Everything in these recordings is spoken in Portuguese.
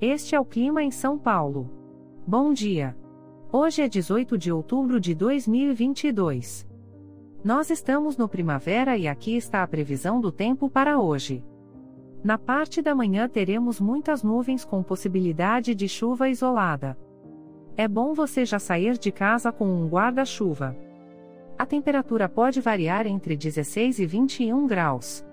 Este é o clima em São Paulo. Bom dia. Hoje é 18 de outubro de 2022. Nós estamos no primavera e aqui está a previsão do tempo para hoje. Na parte da manhã teremos muitas nuvens com possibilidade de chuva isolada. É bom você já sair de casa com um guarda-chuva. A temperatura pode variar entre 16 e 21 graus.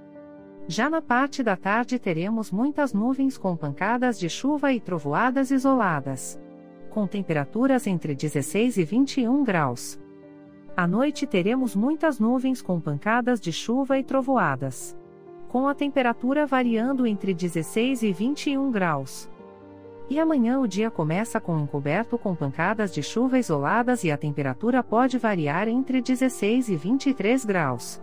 Já na parte da tarde teremos muitas nuvens com pancadas de chuva e trovoadas isoladas. Com temperaturas entre 16 e 21 graus. À noite teremos muitas nuvens com pancadas de chuva e trovoadas. Com a temperatura variando entre 16 e 21 graus. E amanhã o dia começa com encoberto com pancadas de chuva isoladas e a temperatura pode variar entre 16 e 23 graus.